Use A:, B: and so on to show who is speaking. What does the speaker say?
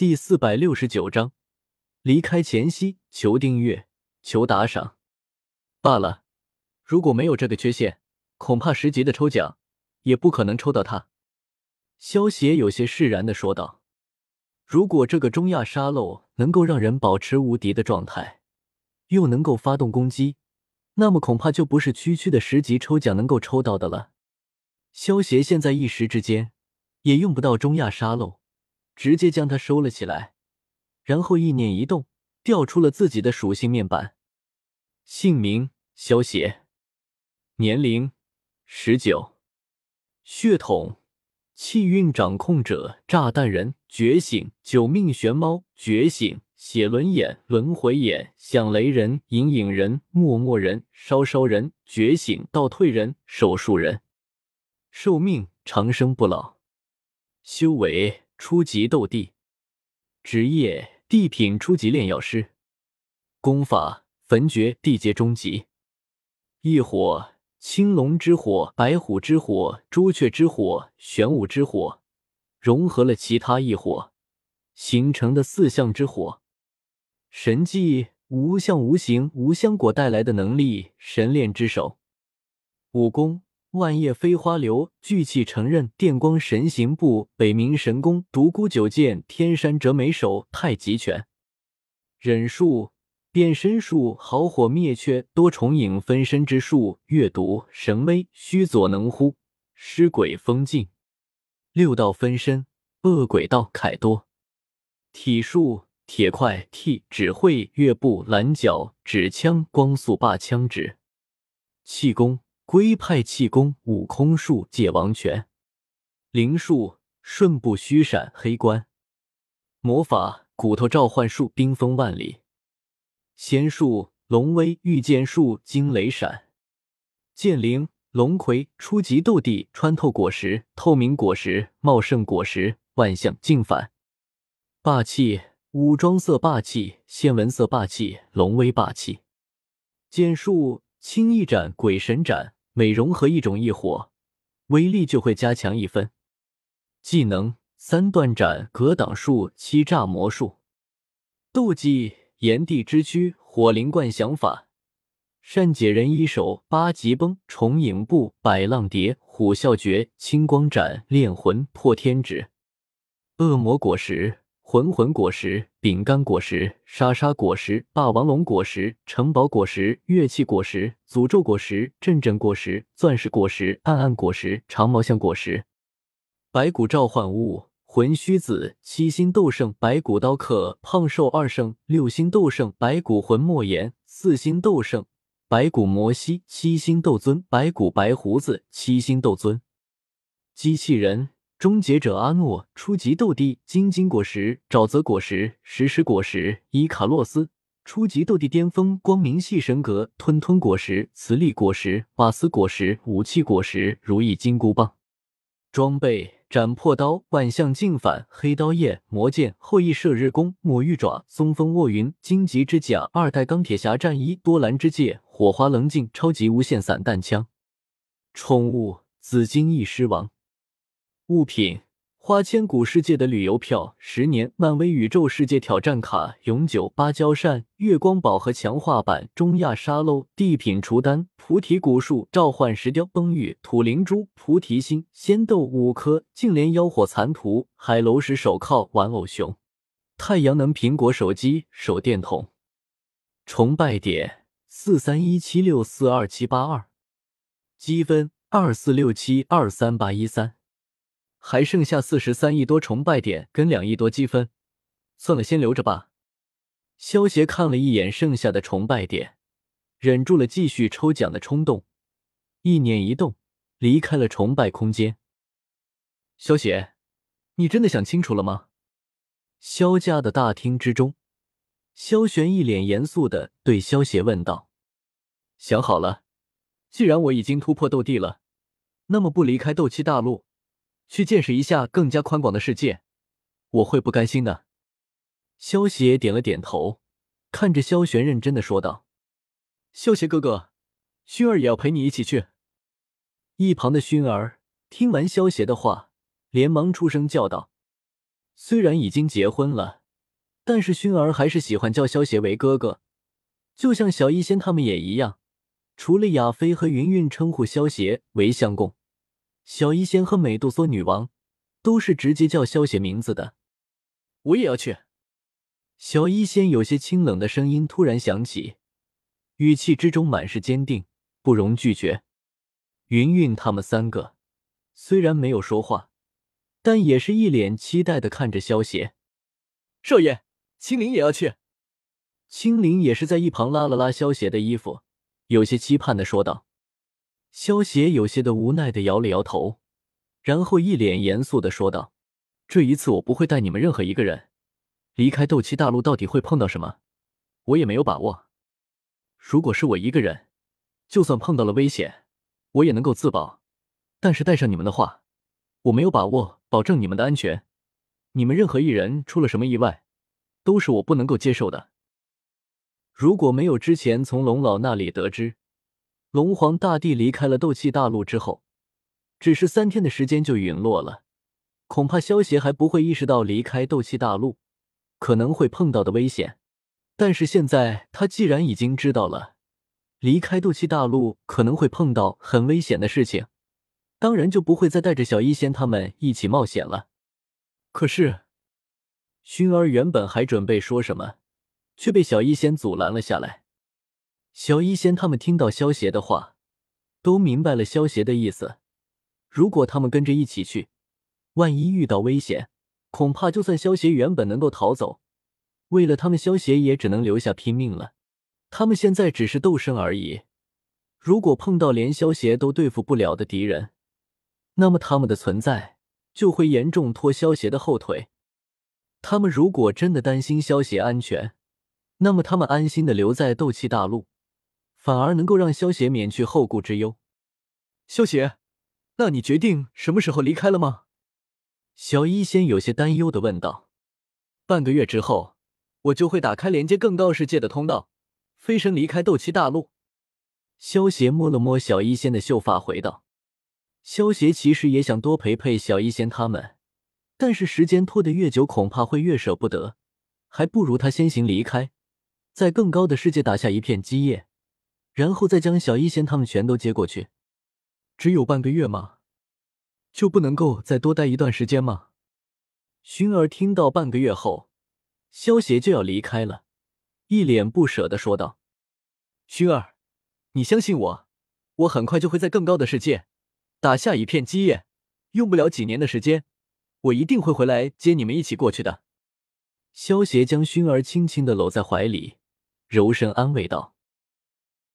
A: 第四百六十九章，离开前夕，求订阅，求打赏。罢了，如果没有这个缺陷，恐怕十级的抽奖也不可能抽到他。萧协有些释然的说道：“如果这个中亚沙漏能够让人保持无敌的状态，又能够发动攻击，那么恐怕就不是区区的十级抽奖能够抽到的了。”萧协现在一时之间也用不到中亚沙漏。直接将它收了起来，然后意念一动，调出了自己的属性面板。姓名：萧邪，年龄：十九，血统：气运掌控者，炸弹人，觉醒，九命玄猫，觉醒，血轮眼，轮回眼，响雷人，隐隐人，默默人，烧烧人，觉醒，倒退人，手术人，寿命：长生不老，修为。初级斗帝，职业地品初级炼药师，功法焚诀地阶中级，异火青龙之火、白虎之火、朱雀之火、玄武之火，融合了其他异火形成的四象之火。神技无相无形无香果带来的能力，神炼之手。武功。万叶飞花流，聚气成刃，电光神行步，北冥神功，独孤九剑，天山折梅手，太极拳，忍术，变身术，好火灭却，多重影分身之术，阅读神威，虚佐能乎，尸鬼封禁，六道分身，恶鬼道凯多，体术，铁块替，指挥，月步拦脚，指枪，光速霸枪指，气功。龟派气功、悟空术、界王拳、灵术、瞬步虚闪、黑关。魔法、骨头召唤术、冰封万里。仙术、龙威、御剑术、惊雷闪、剑灵、龙葵、初级斗帝、穿透果实、透明果实、茂盛果实、万象镜反。霸气、武装色霸气、仙纹色霸气、龙威霸气。剑术、轻易斩、鬼神斩。每融合一种异火，威力就会加强一分。技能：三段斩、格挡术、欺诈魔术。斗技：炎帝之躯、火灵冠、想法、善解人一手、八极崩、重影步、百浪蝶、虎啸诀、青光斩、炼魂、破天指。恶魔果实。魂魂果实、饼干果实、沙沙果实、霸王龙果实、城堡果实、乐器果实、诅咒果实、阵阵果实、钻石果实、暗暗果实、长毛象果实、白骨召唤物、魂虚子、七星斗圣、白骨刀客、胖瘦二圣、六星斗圣、白骨魂莫言、四星斗圣、白骨摩西、七星斗尊、白骨白胡子、七星斗尊、机器人。终结者阿诺，初级斗帝，金金果实、沼泽果实、石石果实，伊卡洛斯，初级斗帝巅峰，光明系神格，吞吞果实、磁力果实、瓦斯果实，武器果实，如意金箍棒。装备：斩破刀、万象镜反、黑刀叶、魔剑、后羿射日弓、墨玉爪、松风卧云、荆棘之甲、二代钢铁侠战衣、多兰之戒、火花棱镜、超级无限散弹枪。宠物：紫金翼狮王。物品：花千骨世界的旅游票，十年漫威宇宙世界挑战卡，永久芭蕉扇，月光宝盒强化版，中亚沙漏，地品除丹，菩提古树，召唤石雕，崩玉，土灵珠，菩提心，仙豆五颗，净莲妖火残图，海楼石手铐，玩偶熊，太阳能苹果手机，手电筒。崇拜点：四三一七六四二七八二，积分：二四六七二三八一三。还剩下四十三亿多崇拜点跟两亿多积分，算了，先留着吧。萧协看了一眼剩下的崇拜点，忍住了继续抽奖的冲动，意念一动，离开了崇拜空间。萧协，你真的想清楚了吗？萧家的大厅之中，萧玄一脸严肃的对萧协问道：“想好了，既然我已经突破斗帝了，那么不离开斗气大陆。”去见识一下更加宽广的世界，我会不甘心的。萧邪点了点头，看着萧玄认真的说道：“萧邪哥哥，薰儿也要陪你一起去。”一旁的薰儿听完萧邪的话，连忙出声叫道：“虽然已经结婚了，但是薰儿还是喜欢叫萧邪为哥哥，就像小医仙他们也一样。除了亚飞和云云称呼萧邪为相公，小医仙和美杜莎女王都是直接叫萧邪名字的。
B: 我也要去。
A: 小医仙有些清冷的声音突然响起，语气之中满是坚定，不容拒绝。云云他们三个虽然没有说话，但也是一脸期待的看着萧邪。
B: 少爷，青灵也要去。
A: 青灵也是在一旁拉了拉萧邪的衣服。有些期盼的说道，萧邪有些的无奈的摇了摇头，然后一脸严肃的说道：“这一次我不会带你们任何一个人离开斗气大陆，到底会碰到什么，我也没有把握。如果是我一个人，就算碰到了危险，我也能够自保。但是带上你们的话，我没有把握保证你们的安全。你们任何一人出了什么意外，都是我不能够接受的。”如果没有之前从龙老那里得知，龙皇大帝离开了斗气大陆之后，只是三天的时间就陨落了，恐怕萧协还不会意识到离开斗气大陆可能会碰到的危险。但是现在他既然已经知道了离开斗气大陆可能会碰到很危险的事情，当然就不会再带着小医仙他们一起冒险了。可是，薰儿原本还准备说什么。却被小医仙阻拦了下来。小医仙他们听到萧邪的话，都明白了萧邪的意思。如果他们跟着一起去，万一遇到危险，恐怕就算萧邪原本能够逃走，为了他们，萧邪也只能留下拼命了。他们现在只是斗圣而已，如果碰到连萧邪都对付不了的敌人，那么他们的存在就会严重拖萧邪的后腿。他们如果真的担心萧邪安全，那么他们安心的留在斗气大陆，反而能够让萧邪免去后顾之忧。
B: 萧邪，那你决定什么时候离开了吗？
A: 小医仙有些担忧的问道。
B: 半个月之后，我就会打开连接更高世界的通道，飞升离开斗气大陆。
A: 萧邪摸了摸小医仙的秀发，回道：“萧邪其实也想多陪陪小医仙他们，但是时间拖得越久，恐怕会越舍不得，还不如他先行离开。”在更高的世界打下一片基业，然后再将小一仙他们全都接过去。
B: 只有半个月吗？就不能够再多待一段时间吗？
A: 薰儿听到半个月后，萧邪就要离开了，一脸不舍的说道：“
B: 薰儿，你相信我，我很快就会在更高的世界打下一片基业，用不了几年的时间，我一定会回来接你们一起过去的。”
A: 萧邪将薰儿轻轻的搂在怀里。柔声安慰道。